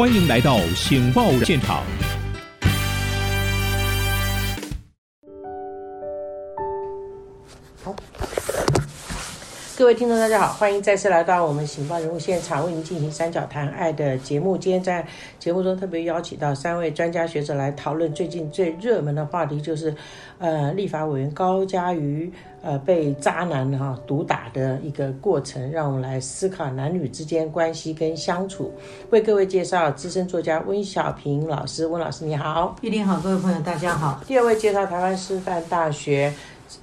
欢迎来到《醒报》现场。各位听众，大家好，欢迎再次来到我们《醒报》人物现场，为您进行三角谈爱的节目。今天在节目中特别邀请到三位专家学者来讨论最近最热门的话题，就是呃，立法委员高嘉瑜呃被渣男哈毒打的一个过程，让我们来思考男女之间关系跟相处。为各位介绍资深作家温小平老师，温老师你好。玉林好，各位朋友大家好。第二位介绍台湾师范大学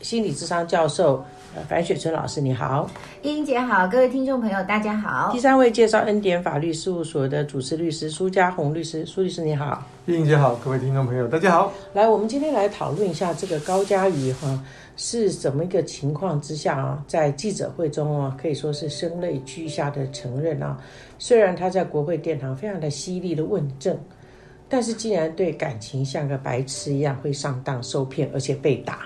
心理智商教授。樊雪春老师，你好，英姐好，各位听众朋友，大家好。第三位介绍恩典法律事务所的主持律师苏家红律师，苏律师你好，英姐好，各位听众朋友，大家好。来，我们今天来讨论一下这个高嘉瑜哈是怎么一个情况之下啊，在记者会中啊，可以说是声泪俱下的承认啊，虽然他在国会殿堂非常的犀利的问政，但是竟然对感情像个白痴一样，会上当受骗，而且被打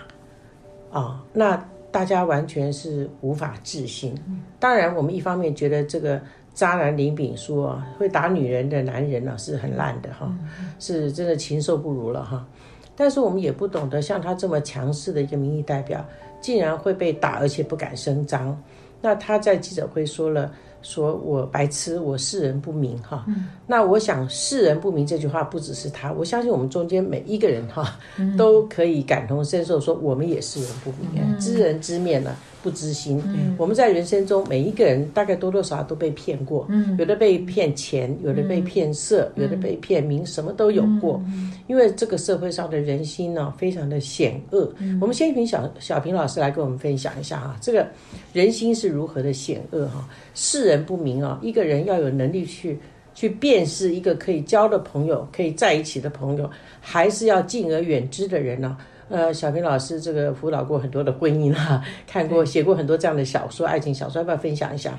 啊，那。大家完全是无法置信。当然，我们一方面觉得这个渣男林炳书啊，会打女人的男人呢是很烂的哈，是真的禽兽不如了哈。但是我们也不懂得，像他这么强势的一个民意代表，竟然会被打，而且不敢声张。那他在记者会说了。说我白痴，我世人不明哈。那我想世人不明这句话不只是他，我相信我们中间每一个人哈，都可以感同身受，说我们也世人不明，知人知面呢。不知心，我们在人生中每一个人大概多多少少都被骗过，有的被骗钱，有的被骗色，有的被骗名，什么都有过。因为这个社会上的人心呢，非常的险恶。我们先请小小平老师来跟我们分享一下啊，这个人心是如何的险恶哈？世人不明啊，一个人要有能力去去辨识一个可以交的朋友，可以在一起的朋友，还是要敬而远之的人呢？呃，小平老师这个辅导过很多的婚姻哈，看过写过很多这样的小说，爱情小说，要不要分享一下？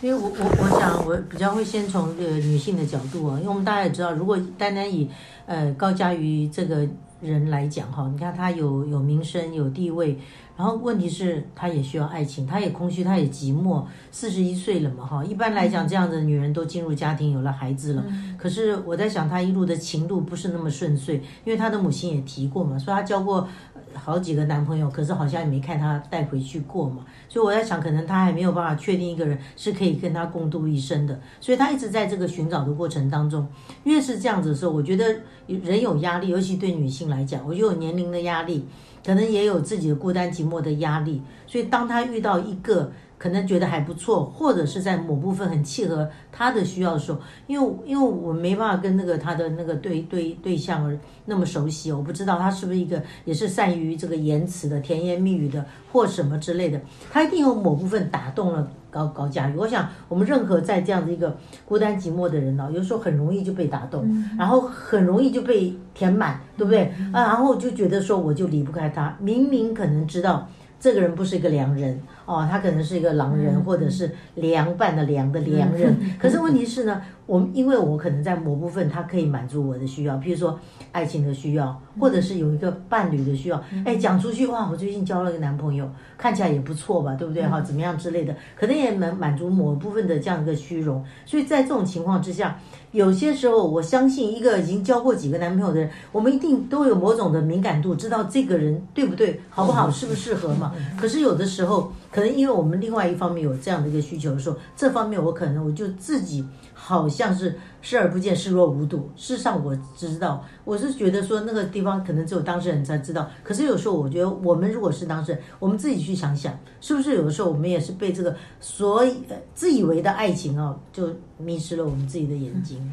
因为我我我想我比较会先从这个女性的角度啊，因为我们大家也知道，如果单单以呃高佳瑜这个人来讲哈，你看他有有名声有地位。然后问题是，她也需要爱情，她也空虚，她也寂寞。四十一岁了嘛，哈，一般来讲，这样的女人都进入家庭，有了孩子了。可是我在想，她一路的情路不是那么顺遂，因为她的母亲也提过嘛，说她交过好几个男朋友，可是好像也没看她带回去过嘛。所以我在想，可能她还没有办法确定一个人是可以跟她共度一生的。所以她一直在这个寻找的过程当中，越是这样子的时候，我觉得人有压力，尤其对女性来讲，我就有年龄的压力。可能也有自己的孤单寂寞的压力，所以当他遇到一个可能觉得还不错，或者是在某部分很契合他的需要的时候，因为因为我没办法跟那个他的那个对对对象那么熟悉，我不知道他是不是一个也是善于这个言辞的甜言蜜语的或什么之类的，他一定有某部分打动了。高高价我想我们任何在这样的一个孤单寂寞的人呢，有时候很容易就被打动，然后很容易就被填满，对不对啊？然后就觉得说我就离不开他，明明可能知道这个人不是一个良人哦，他可能是一个狼人，或者是凉拌的凉的良人，可是问题是呢？我因为我可能在某部分，它可以满足我的需要，譬如说爱情的需要，或者是有一个伴侣的需要。哎，讲出去哇，我最近交了一个男朋友，看起来也不错吧，对不对？哈，怎么样之类的，可能也能满足某部分的这样一个虚荣。所以在这种情况之下，有些时候我相信，一个已经交过几个男朋友的人，我们一定都有某种的敏感度，知道这个人对不对，好不好，适不适合嘛。可是有的时候，可能因为我们另外一方面有这样的一个需求的时候，这方面我可能我就自己。好像是视而不见，视若无睹。事实上，我知道，我是觉得说那个地方可能只有当事人才知道。可是有时候，我觉得我们如果是当事人，我们自己去想想，是不是有的时候我们也是被这个所以自以为的爱情啊，就迷失了我们自己的眼睛，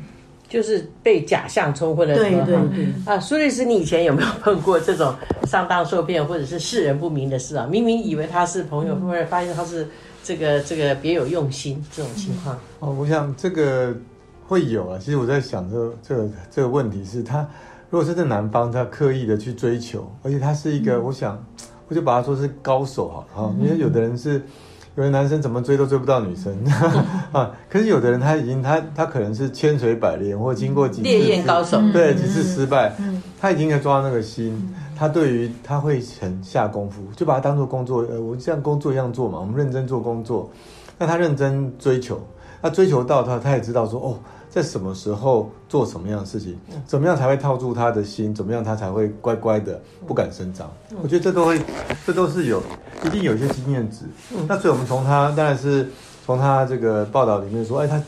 就是被假象冲昏了。对对对。啊，苏律师，你以前有没有碰过这种上当受骗或者是世人不明的事啊？明明以为他是朋友，后来发现他是。这个这个别有用心这种情况哦，我想这个会有啊。其实我在想，这这个这个问题是他，如果是这男方他刻意的去追求，而且他是一个，我想我就把他说是高手哈。哈，因为有的人是，有的男生怎么追都追不到女生 啊。可是有的人他已经他他可能是千锤百炼，或经过几次烈焰高手，对几次失败，他已经在抓那个心。他对于他会很下功夫，就把它当做工作，呃，我像工作一样做嘛。我们认真做工作，那他认真追求，他追求到他，他也知道说哦，在什么时候做什么样的事情，怎么样才会套住他的心，怎么样他才会乖乖的不敢声张。我觉得这都会，这都是有一定有一些经验值。那所以我们从他当然是从他这个报道里面说，哎，他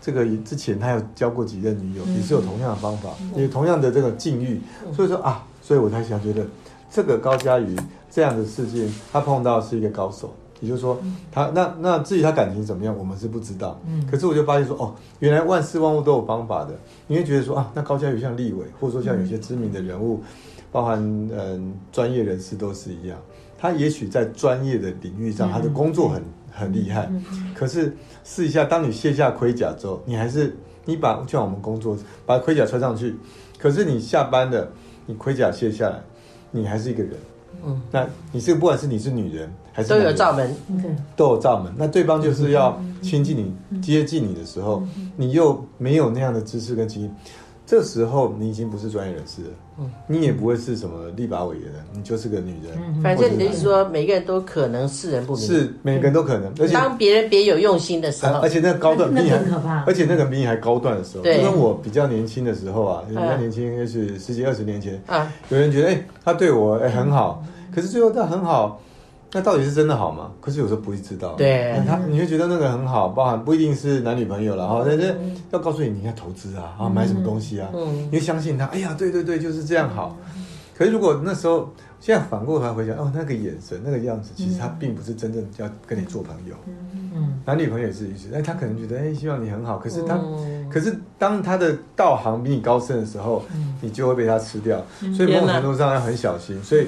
这个之前他有交过几任女友，也是有同样的方法，也同样的这个境遇，所以说啊，所以我才想觉得这个高佳瑜这样的事件，他碰到是一个高手。也就是说，他那那至于他感情怎么样，我们是不知道。嗯，可是我就发现说，哦，原来万事万物都有方法的。你会觉得说啊，那高嘉瑜像立伟，或者说像有些知名的人物，包含嗯专业人士都是一样。他也许在专业的领域上，他的工作很很厉害。可是试一下，当你卸下盔甲之后，你还是你把就像我们工作，把盔甲穿上去，可是你下班了，你盔甲卸下来，你还是一个人。嗯，那你是不管是你是女人还是都有罩门，都有罩门。那对方就是要亲近你、接近你的时候，你又没有那样的知识跟经验，这时候你已经不是专业人士了。嗯，你也不会是什么立法委员了，你就是个女人。反正你的意思说，每个人都可能世人不明，是每个人都可能。而且当别人别有用心的时候，而且那个高段比你还可怕，而且那个比你还高段的时候，就跟我比较年轻的时候啊，比较年轻，应该是十几二十年前啊，有人觉得哎，他对我哎很好。可是最后他很好，那到底是真的好吗？可是有时候不会知道。对，他你会觉得那个很好，包含不一定是男女朋友了哈。但是要告诉你，你要投资啊，啊，买什么东西啊，你会相信他。哎呀，对对对，就是这样好。可是如果那时候，现在反过头来回想，哦，那个眼神，那个样子，其实他并不是真正要跟你做朋友。嗯，男女朋友也是一思。哎，他可能觉得，哎，希望你很好。可是他，可是当他的道行比你高深的时候，你就会被他吃掉。所以某种程度上要很小心。所以。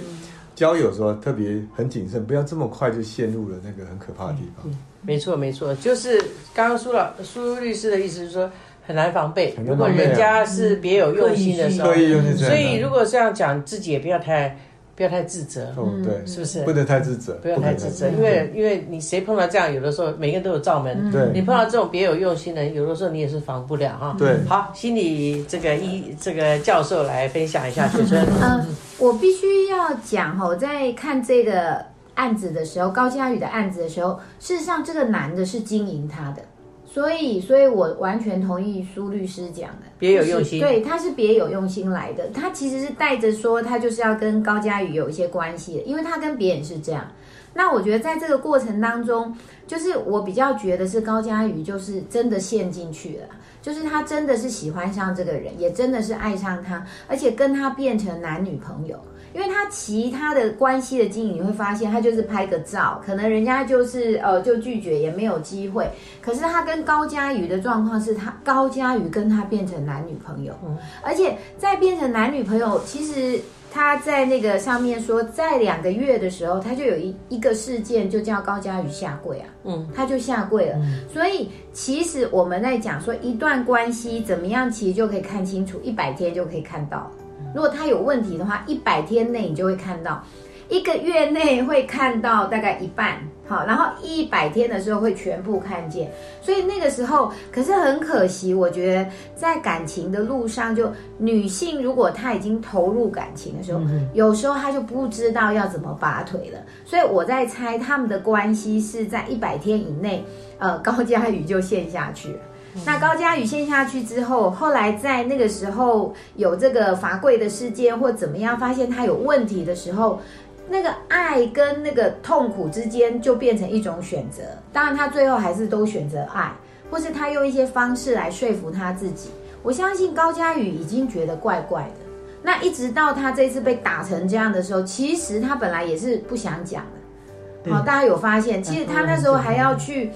交友时候特别很谨慎，不要这么快就陷入了那个很可怕的地方。没错，没错，就是刚刚苏老苏律师的意思是说很难防备。如果人家是别有用心的时候，所以如果这样讲，自己也不要太。不要太自责，嗯对，是不是？不能太自责，不要太自责，因为因为你谁碰到这样，有的时候每个人都有罩门，对，你碰到这种别有用心的人，有的时候你也是防不了哈。对，好，心理这个医这个教授来分享一下，雪春。嗯，我必须要讲哈，我在看这个案子的时候，高佳宇的案子的时候，事实上这个男的是经营他的。所以，所以我完全同意苏律师讲的，别有用心。对，他是别有用心来的，他其实是带着说，他就是要跟高佳宇有一些关系的，因为他跟别人是这样。那我觉得在这个过程当中，就是我比较觉得是高佳宇就是真的陷进去了，就是他真的是喜欢上这个人，也真的是爱上他，而且跟他变成男女朋友。因为他其他的关系的经营，你会发现他就是拍个照，可能人家就是呃就拒绝，也没有机会。可是他跟高佳瑜的状况是他高佳瑜跟他变成男女朋友，而且在变成男女朋友，其实他在那个上面说，在两个月的时候，他就有一一个事件，就叫高佳瑜下跪啊，嗯，他就下跪了。所以其实我们在讲说一段关系怎么样，其实就可以看清楚，一百天就可以看到。如果他有问题的话，一百天内你就会看到，一个月内会看到大概一半，好，然后一百天的时候会全部看见。所以那个时候，可是很可惜，我觉得在感情的路上，就女性如果她已经投入感情的时候，有时候她就不知道要怎么拔腿了。所以我在猜他们的关系是在一百天以内，呃，高佳宇就陷下去了。那高佳宇陷下去之后，后来在那个时候有这个罚跪的事件或怎么样，发现他有问题的时候，那个爱跟那个痛苦之间就变成一种选择。当然，他最后还是都选择爱，或是他用一些方式来说服他自己。我相信高佳宇已经觉得怪怪的。那一直到他这次被打成这样的时候，其实他本来也是不想讲的。好，大家有发现，其实他那时候还要去。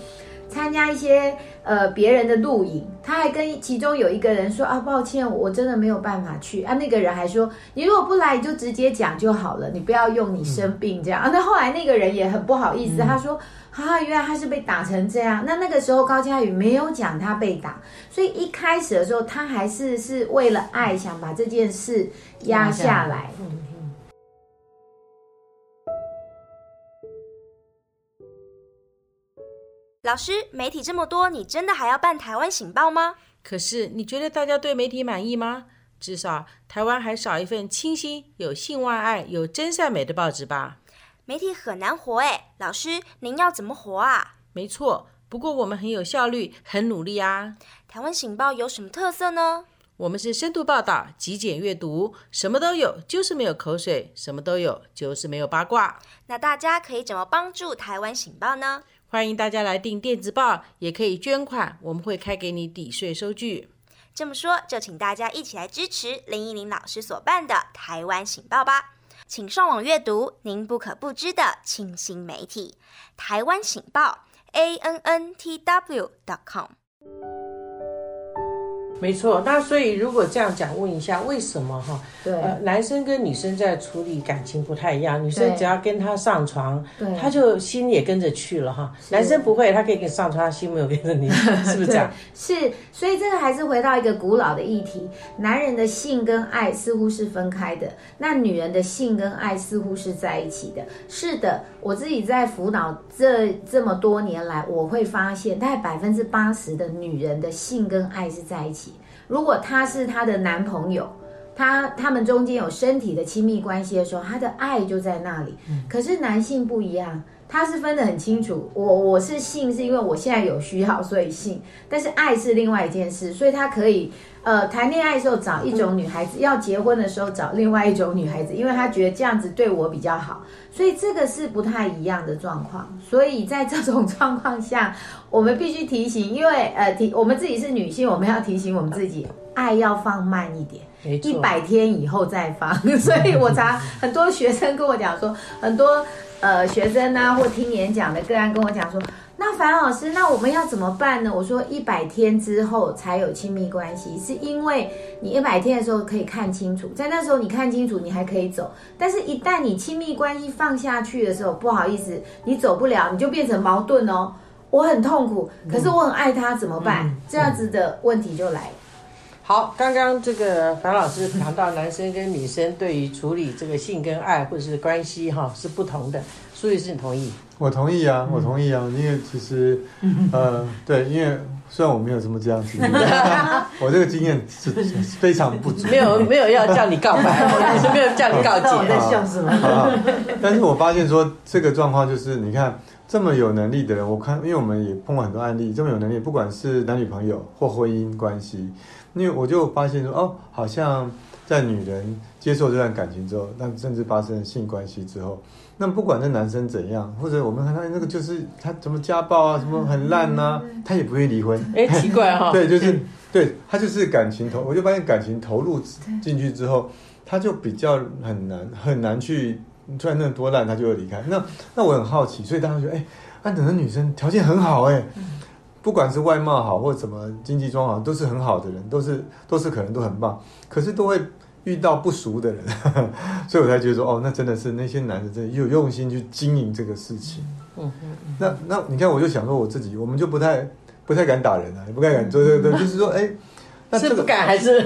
参加一些呃别人的录影，他还跟其中有一个人说啊，抱歉，我真的没有办法去啊。那个人还说，你如果不来，你就直接讲就好了，你不要用你生病这样啊。那后来那个人也很不好意思，他说啊，原来他是被打成这样。那那个时候高佳宇没有讲他被打，所以一开始的时候他还是是为了爱，想把这件事压下来。老师，媒体这么多，你真的还要办台湾醒报吗？可是你觉得大家对媒体满意吗？至少台湾还少一份清新、有性万爱、有真善美的报纸吧？媒体很难活哎，老师您要怎么活啊？没错，不过我们很有效率，很努力啊。台湾醒报有什么特色呢？我们是深度报道、极简阅读，什么都有，就是没有口水；什么都有，就是没有八卦。那大家可以怎么帮助台湾醒报呢？欢迎大家来订电子报，也可以捐款，我们会开给你抵税收据。这么说，就请大家一起来支持林依林老师所办的台湾醒报吧。请上网阅读您不可不知的清新媒体——台湾醒报 a n n t w dot com。没错，那所以如果这样讲，问一下为什么哈？对呃，男生跟女生在处理感情不太一样，女生只要跟他上床，对他就心也跟着去了哈。男生不会，他可以跟你上床，他心没有跟着你，是不是这样？是，所以这个还是回到一个古老的议题：男人的性跟爱似乎是分开的，那女人的性跟爱似乎是在一起的。是的，我自己在辅导这这么多年来，我会发现，大概百分之八十的女人的性跟爱是在一起。如果他是她的男朋友，他他们中间有身体的亲密关系的时候，他的爱就在那里。可是男性不一样，他是分得很清楚。我我是性，是因为我现在有需要，所以性。但是爱是另外一件事，所以他可以呃谈恋爱的时候找一种女孩子，要结婚的时候找另外一种女孩子，因为他觉得这样子对我比较好。所以这个是不太一样的状况。所以在这种状况下，我们必须提醒，因为呃提我们自己是女性，我们要提醒我们自己，爱要放慢一点。一百天以后再放，所以我常很多学生跟我讲说，很多呃学生啊或听演讲的个案跟我讲说，那樊老师，那我们要怎么办呢？我说一百天之后才有亲密关系，是因为你一百天的时候可以看清楚，在那时候你看清楚，你还可以走，但是一旦你亲密关系放下去的时候，不好意思，你走不了，你就变成矛盾哦。我很痛苦，可是我很爱他，怎么办？这样子的问题就来了。好，刚刚这个樊老师谈到男生跟女生对于处理这个性跟爱或者是关系哈是不同的，苏律师你同意？我同意啊，我同意啊，因为其实，呃，对，因为虽然我没有这么这样经历，我这个经验是非常不足，没有没有要叫你告白，我是没有叫你告知道我在解。笑什么？啊，但是我发现说这个状况就是，你看这么有能力的人，我看，因为我们也碰过很多案例，这么有能力，不管是男女朋友或婚姻关系，因为我就发现说，哦，好像在女人接受这段感情之后，那甚至发生性关系之后，那不管那男生怎样，或者我们看他那个就是他怎么家暴啊，什么很烂呐、他也不会离婚。哎，奇怪哈、对，就是对他就是感情投，我就发现感情投入进去之后，他就比较很难很难去，突然那多烂，他就会离开。那那我很好奇，所以大家觉得，哎，安等的女生条件很好，哎，不管是外貌好或者什么经济状况好，都是很好的人，都是都是可能都很棒，可是都会遇到不熟的人，所以我才觉得说，哦，那真的是那些男的真的有用心去经营这个事情。嗯嗯嗯，那那你看，我就想说我自己，我们就不太不太敢打人啊，也不太敢做这个，就是说，哎，那这个是不敢还是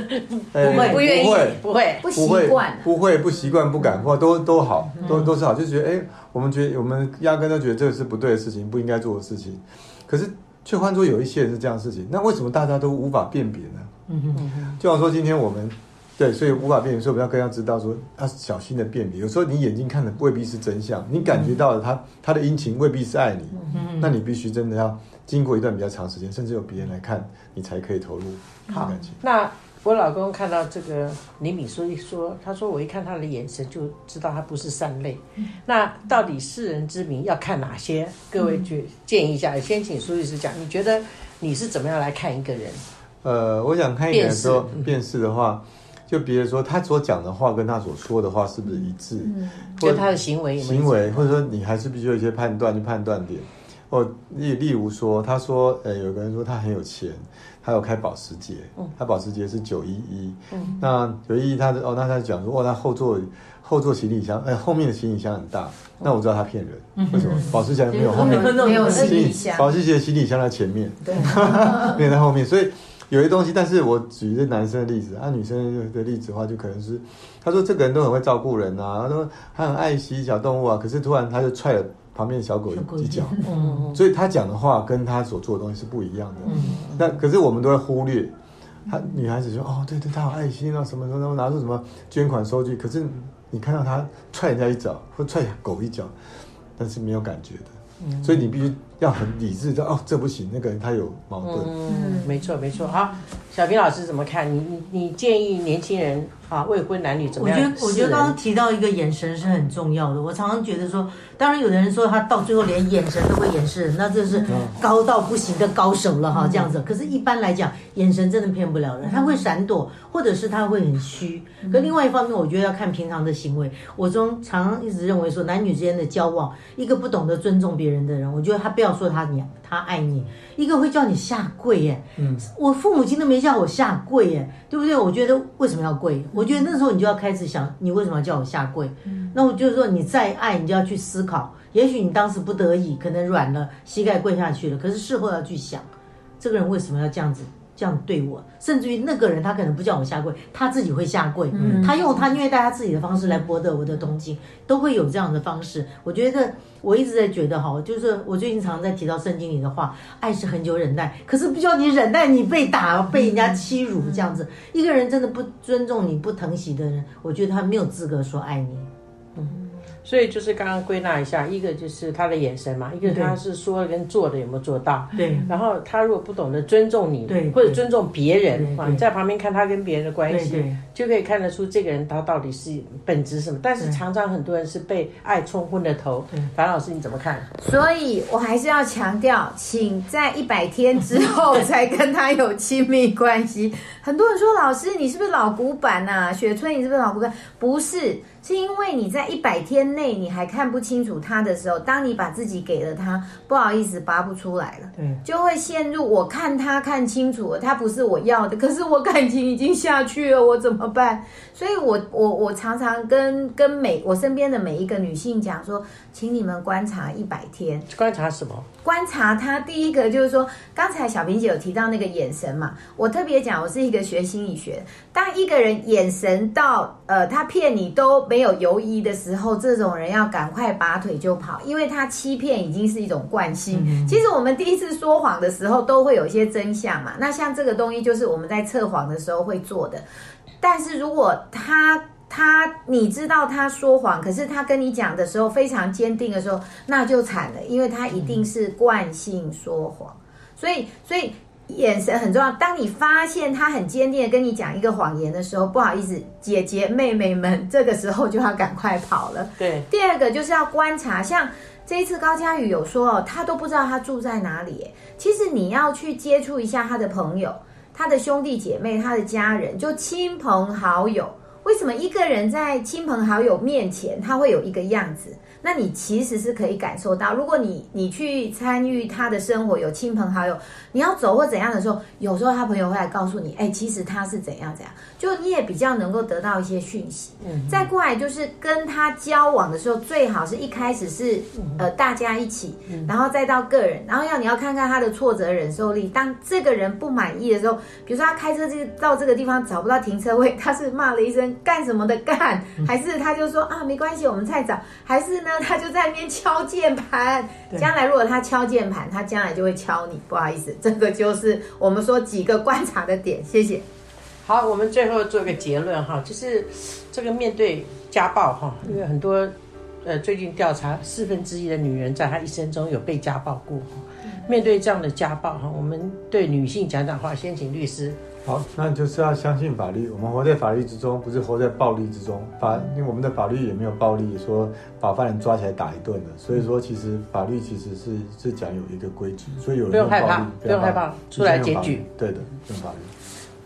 哎不会不愿意不会？不会。不习惯，不会不习惯不敢或都都好，都都是好，就觉得哎，我们觉得我们压根都觉得这个是不对的事情，不应该做的事情，可是却换作有一些人是这样的事情，那为什么大家都无法辨别呢？嗯哼就像说今天我们对，所以无法辨别，所以我们要更要知道说要小心的辨别。有时候你眼睛看的未必是真相，你感觉到的他他的殷勤未必是爱你，那你必须真的要经过一段比较长时间，甚至有别人来看你才可以投入好感情。那我老公看到这个李敏书一说，他说我一看他的眼神就知道他不是善类。那到底世人之名要看哪些？各位去建议一下，先请苏律师讲，你觉得你是怎么样来看一个人？呃，我想看一个人说辨识嗯辨识的话，就比如说他所讲的话跟他所说的话是不是一致，嗯或跟他的行为有有行为，或者说你还是必须有一些判断去判断点。哦，例例如说，他说，呃，有个人说他很有钱，他有开保时捷，他保时捷是九一一，那九一一他的哦，那他讲说，哦，他后座后座行李箱，哎，后面的行李箱很大，那我知道他骗人，为什么？保时捷没有后面。没有行李箱，保时捷行李箱在前面，对，没有在后面，所以有些东西，但是我举这男生的例子，按、女生的例子的话，就可能是他说这个人都很会照顾人啊，他说他很爱惜小动物啊，可是突然他就踹了旁边的小狗一脚，嗯所以他讲的话跟他所做的东西是不一样的。嗯。那可是我们都会忽略，他女孩子说哦，对对，他好爱心啊，什么什么，拿出什么捐款收据，可是你看到他踹人家一脚或踹狗一脚，但是没有感觉的。所以你必须要很理智的哦，这不行，那个人他有矛盾。嗯，没错没错。好，小平老师怎么看？你你你建议年轻人啊，未婚男女怎么样？我觉得，我觉得刚刚提到一个眼神是很重要的。我常常觉得说，当然有的人说他到最后连眼神都会掩饰，那这是高到不行的高手了哈，这样子。可是，一般来讲，眼神真的骗不了人，他会闪躲，或者是他会很虚。可另外一方面，我觉得要看平常的行为。我中常一直认为说，男女之间的交往，一个不懂得尊重别人的人，我觉得他不要说他你他爱你，一个会叫你下跪耶。嗯，我父母亲都没叫我下跪耶，对不对？我觉得为什么要跪？我觉得那时候你就要开始想，你为什么要叫我下跪？那我就是说，你再爱，你就要去思考。也许你当时不得已，可能软了，膝盖跪下去了。可是事后要去想，这个人为什么要这样子？这样对我，甚至于那个人他可能不叫我下跪，他自己会下跪，他用他虐待他自己的方式来博得我的同情，都会有这样的方式。我觉得我一直在觉得哈，就是我最近常常在提到圣经里的话，爱是很久忍耐，可是不叫你忍耐你被打、被人家欺辱这样子。一个人真的不尊重你、不疼惜的人，我觉得他没有资格说爱你。所以就是刚刚归纳一下，一个就是他的眼神嘛，一个他是说跟做的有没有做到。对。然后他如果不懂得尊重你，对，或者尊重别人啊，你在旁边看他跟别人的关系，对，就可以看得出这个人他到底是本质什么。但是常常很多人是被爱冲昏了头。樊老师你怎么看？所以我还是要强调，请在一百天之后才跟他有亲密关系。很多人说老师你是不是老古板呐？雪春你是不是老古板？不是。是因为你在一百天内你还看不清楚他的时候，当你把自己给了他，不好意思拔不出来了，对，就会陷入我看他看清楚了，他不是我要的，可是我感情已经下去了，我怎么办？所以我我我常常跟跟每我身边的每一个女性讲说，请你们观察一百天，观察什么？观察他第一个就是说，刚才小平姐有提到那个眼神嘛，我特别讲，我是一个学心理学，当一个人眼神到呃他骗你都没有犹疑的时候，这种人要赶快拔腿就跑，因为他欺骗已经是一种惯性。其实我们第一次说谎的时候都会有一些真相嘛，那像这个东西就是我们在测谎的时候会做的，但是如果他。他，你知道他说谎，可是他跟你讲的时候非常坚定的时候，那就惨了，因为他一定是惯性说谎。所以，所以眼神很重要。当你发现他很坚定的跟你讲一个谎言的时候，不好意思，姐姐妹妹们，这个时候就要赶快跑了。对。第二个就是要观察，像这一次高佳宇有说哦，他都不知道他住在哪里。其实你要去接触一下他的朋友、他的兄弟姐妹、他的家人，就亲朋好友。为什么一个人在亲朋好友面前，他会有一个样子？那你其实是可以感受到，如果你你去参与他的生活，有亲朋好友，你要走或怎样的时候，有时候他朋友会来告诉你，哎，其实他是怎样怎样，就你也比较能够得到一些讯息。嗯，再过来就是跟他交往的时候，最好是一开始是呃大家一起，然后再到个人，然后要你要看看他的挫折忍受力。当这个人不满意的时候，比如说他开车这到这个地方找不到停车位，他是骂了一声干什么的干，还是他就说啊没关系，我们再找，还是？那他就在那边敲键盘。将来如果他敲键盘，他将来就会敲你。不好意思，这个就是我们说几个观察的点。谢谢。好，我们最后做一个结论哈，就是这个面对家暴哈，因为很多呃最近调查，四分之一的女人在她一生中有被家暴过。面对这样的家暴哈，我们对女性讲讲话，先请律师。好，那就是要相信法律。我们活在法律之中，不是活在暴力之中。法，因为我们的法律也没有暴力，说把犯人抓起来打一顿的。所以说，其实法律其实是是讲有一个规矩，所以有人不用害怕，不用害怕，出来检举。对的，用法律。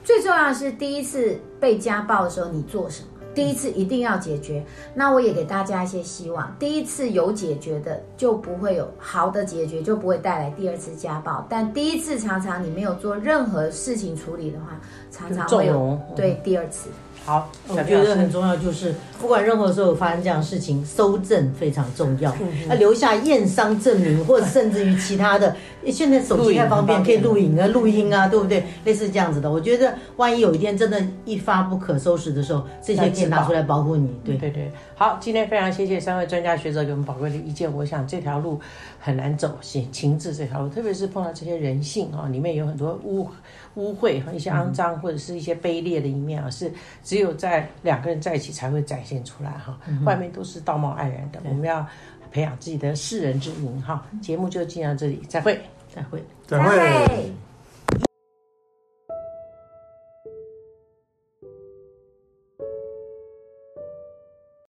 最重要的是第一次被家暴的时候，你做什么？第一次一定要解决，那我也给大家一些希望。第一次有解决的，就不会有好的解决，就不会带来第二次家暴。但第一次常常你没有做任何事情处理的话，常常会有对第二次。好，我觉得很重要，就是不管任何时候发生这样的事情，收证非常重要。那留下验伤证明，或者 甚至于其他的，现在手机太方便，可以录影啊、录音啊，对不对？类似这样子的，我觉得万一有一天真的一发不可收拾的时候，这些可以拿出来保护你。对对对，好，今天非常谢谢三位专家学者给我们宝贵的意见。我想这条路很难走，情情志这条路，特别是碰到这些人性啊，里面有很多污。污秽和一些肮脏或者是一些卑劣的一面啊，是只有在两个人在一起才会展现出来哈。外面都是道貌岸然的，我们要培养自己的世人之名哈。节目就进到这里，再会。再会。再会。